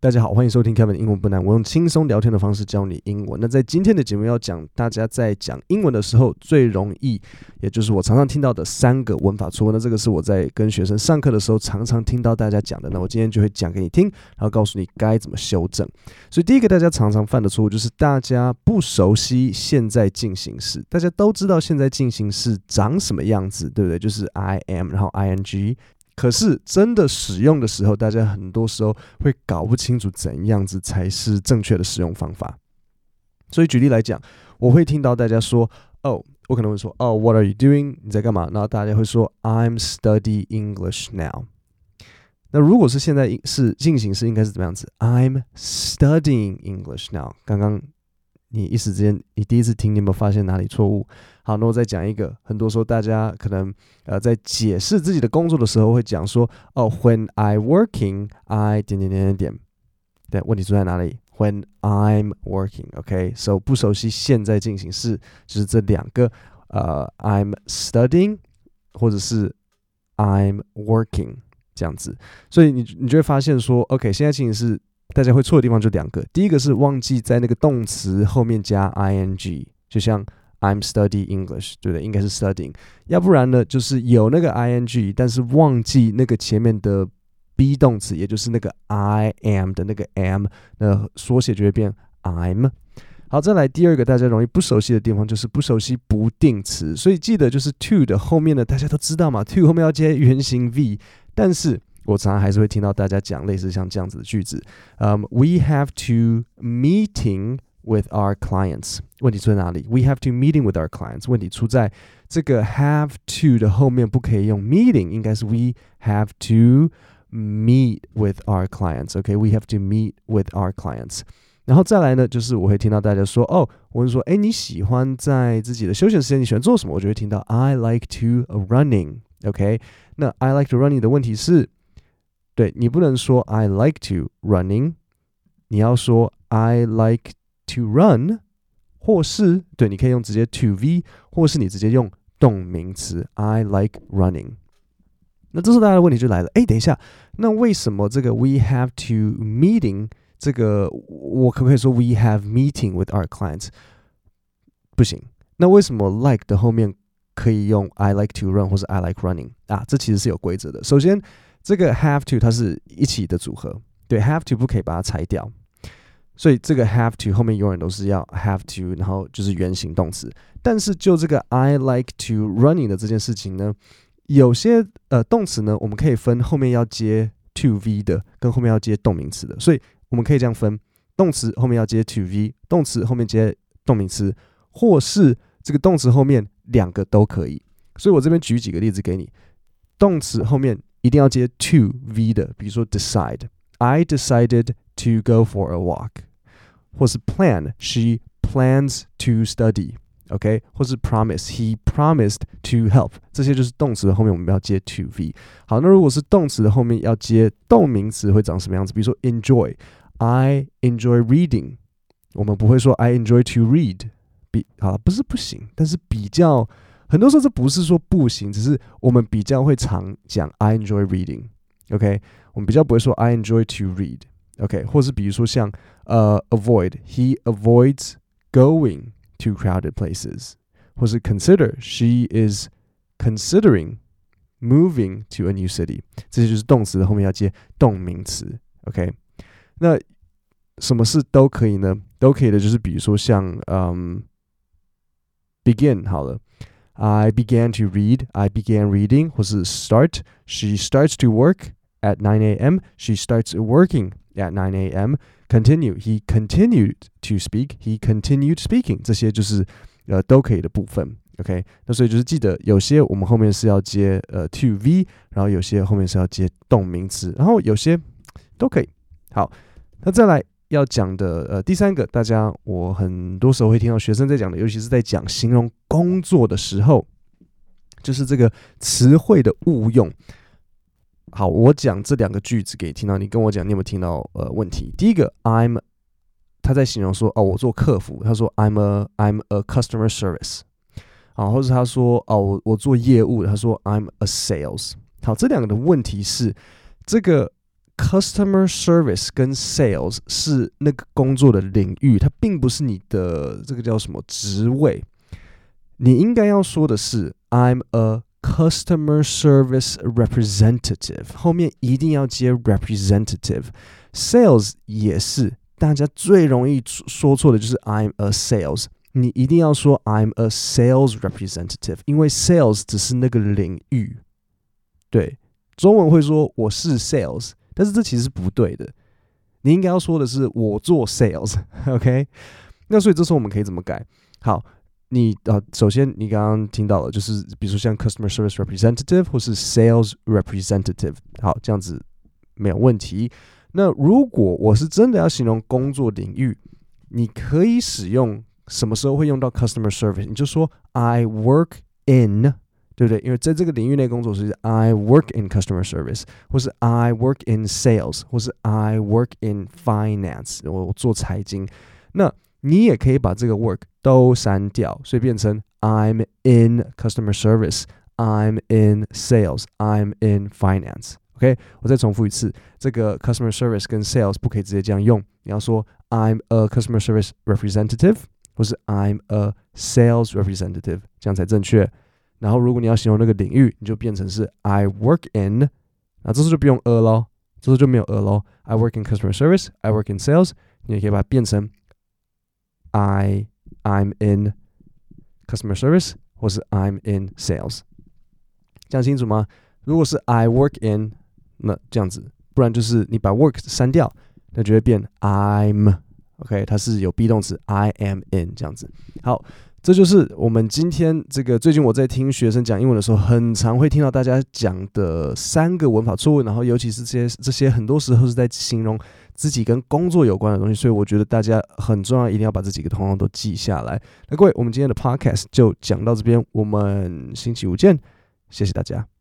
大家好，欢迎收听 Kevin 英文不难。我用轻松聊天的方式教你英文。那在今天的节目要讲，大家在讲英文的时候最容易，也就是我常常听到的三个文法错误。那这个是我在跟学生上课的时候常常听到大家讲的。那我今天就会讲给你听，然后告诉你该怎么修正。所以第一个大家常常犯的错误就是大家不熟悉现在进行时。大家都知道现在进行时长什么样子，对不对？就是 I am，然后 ing。可是真的使用的时候，大家很多时候会搞不清楚怎样子才是正确的使用方法。所以举例来讲，我会听到大家说：“哦，我可能会说，哦，What are you doing？你在干嘛？”然后大家会说：“I'm studying English now。”那如果是现在是进行时，应该是怎么样子？“I'm studying English now。”刚刚。你一时之间，你第一次听，你有没有发现哪里错误？好，那我再讲一个。很多时候，大家可能呃在解释自己的工作的时候，会讲说：“哦，When I working, I 点点点点点。”对，问题出在哪里？When I'm working，OK？So、不熟悉现在进行式，就是这两个呃，I'm studying 或者是 I'm working 这样子。所以你你就会发现说，OK，现在进行式。大家会错的地方就两个，第一个是忘记在那个动词后面加 ing，就像 I'm studying English，对不对？应该是 studying，要不然呢，就是有那个 ing，但是忘记那个前面的 be 动词，也就是那个 I am 的那个 am，那缩写就会变 I'm。好，再来第二个大家容易不熟悉的地方就是不熟悉不定词，所以记得就是 to 的后面呢，大家都知道嘛，to 后面要接原形 v，但是。我常常还是会听到大家讲类似像这样子的句子，嗯、um,，We have to meeting with our clients。问题出在哪里？We have to meeting with our clients。问题出在这个 have to 的后面不可以用 meeting，应该是 We have to meet with our clients。OK，We have to meet with our clients。然后再来呢，就是我会听到大家说，哦，我会说，哎，你喜欢在自己的休闲时间你喜欢做什么？我就会听到 I like to running。OK，那 I like to running 的问题是。 对，你不能说 I like to running，你要说 I like to run，或是对，你可以用直接 to v，或是你直接用动名词 I like running。那这时候大家的问题就来了，哎，等一下，那为什么这个 we have to meeting 这个我可不可以说 we have meeting with our clients？不行，那为什么 like 的后面可以用 I like to run 或是 I like running 啊？这其实是有规则的。首先。 这个 have to 它是一起的组合，对，have to 不可以把它拆掉，所以这个 have to 后面永远都是要 have to，然后就是原形动词。但是就这个 I like to running 的这件事情呢，有些呃动词呢，我们可以分后面要接 to v 的，跟后面要接动名词的，所以我们可以这样分：动词后面要接 to v，动词后面接动名词，或是这个动词后面两个都可以。所以我这边举几个例子给你，动词后面。一定要接 to v 的，比如说 decide，I decided to go for a walk，或是 plan，she plans to study，OK，、okay? 或是 promise，he promised to help，这些就是动词的后面我们要接 to v。好，那如果是动词的后面要接动名词，会长什么样子？比如说 enjoy，I enjoy reading，我们不会说 I enjoy to read，比好不是不行，但是比较。 很多时候这不是说不行，只是我们比较会常讲 I enjoy reading，OK，我们比较不会说 I enjoy to read，OK，或是比如说像呃 avoid，he avoids going to crowded places，或是 consider，she is considering moving to a new city，这些就是动词的后面要接动名词，OK，那什么事都可以呢？都可以的，就是比如说像嗯 begin 好了。 I began to read. I began reading. 或是 start. She starts to work at 9 a.m. She starts working at 9 a.m. Continue. He continued to speak. He continued speaking. 这些就是呃都可以的部分。OK，那所以就是记得有些我们后面是要接呃 to v，然后有些后面是要接动名词，然后有些都可以。好，那再来。 要讲的呃，第三个，大家我很多时候会听到学生在讲的，尤其是在讲形容工作的时候，就是这个词汇的误用。好，我讲这两个句子给听到，你跟我讲，你有没有听到呃问题？第一个，I'm 他在形容说哦，我做客服，他说 I'm a I'm a customer service，啊，或者他说哦，我我做业务，他说 I'm a sales。好，这两个的问题是这个。Customer service 跟 sales 是那个工作的领域，它并不是你的这个叫什么职位。你应该要说的是 I'm a customer service representative，后面一定要接 representative。sales 也是，大家最容易说错的就是 I'm a sales。你一定要说 I'm a sales representative，因为 sales 只是那个领域。对，中文会说我是 sales，但是这其实是不对的。你应该要说的是我做 sales，OK？那所以这时候我们可以怎么改？好，你啊，首先你刚刚听到了，就是比如说像 customer service representative 或是 sales representative，好，这样子没有问题。那如果我是真的要形容工作领域，你可以使用什么时候会用到 customer service？你就说 I work in。对不对？因为在这个领域内工作，是 I work in customer service，或是 I work in sales，或是 I work in finance，我做财经。那你也可以把这个 work 都删掉，所以变成 I'm in customer service，I'm in sales，I'm in finance。OK，我再重复一次，这个 customer service 跟 sales 不可以直接这样用，你要说 I'm a customer service representative，或是 I'm a sales representative，这样才正确。 然后，如果你要形容那个领域，你就变成是 I work in，啊，这时候就不用 a 咯，这时候就没有 a 咯。I work in customer service，I work in sales，你也可以把它变成 I I'm in customer service，或是 I'm in sales，这样清楚吗？如果是 I work in，那这样子，不然就是你把 work 删掉，那就会变 I'm，OK，它是有 be 动词 I am in 这样子。好。 这就是我们今天这个最近我在听学生讲英文的时候，很常会听到大家讲的三个文法错误，然后尤其是这些这些很多时候是在形容自己跟工作有关的东西，所以我觉得大家很重要，一定要把这几个通通都记下来。那各位，我们今天的 podcast 就讲到这边，我们星期五见，谢谢大家。